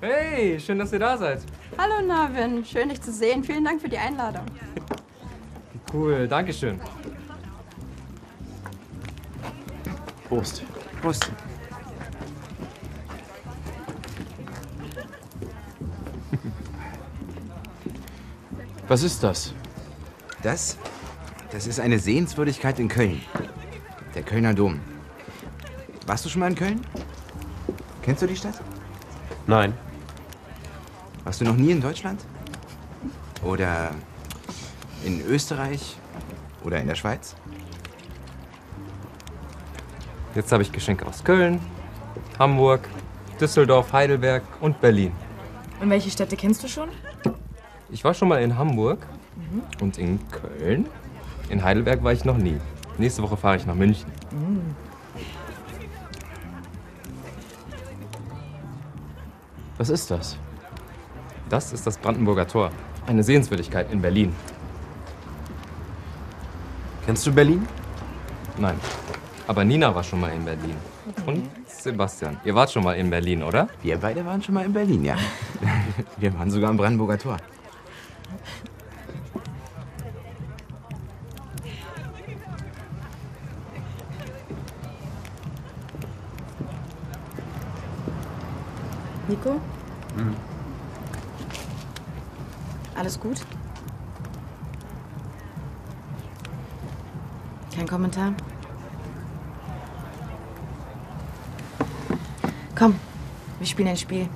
Hey, schön, dass ihr da seid. Hallo Navin, schön dich zu sehen. Vielen Dank für die Einladung. Cool, Dankeschön. Prost. Prost. Was ist das? Das? Das ist eine Sehenswürdigkeit in Köln. Der Kölner Dom. Warst du schon mal in Köln? Kennst du die Stadt? Nein. Warst du noch nie in Deutschland? Oder in Österreich? Oder in der Schweiz? Jetzt habe ich Geschenke aus Köln, Hamburg, Düsseldorf, Heidelberg und Berlin. Und welche Städte kennst du schon? Ich war schon mal in Hamburg und in Köln. In Heidelberg war ich noch nie. Nächste Woche fahre ich nach München. Was ist das? Das ist das Brandenburger Tor. Eine Sehenswürdigkeit in Berlin. Kennst du Berlin? Nein. Aber Nina war schon mal in Berlin. Und Sebastian. Ihr wart schon mal in Berlin, oder? Wir beide waren schon mal in Berlin, ja. Wir waren sogar am Brandenburger Tor. Nico? Alles gut? Kein Kommentar? Komm, wir spielen ein Spiel.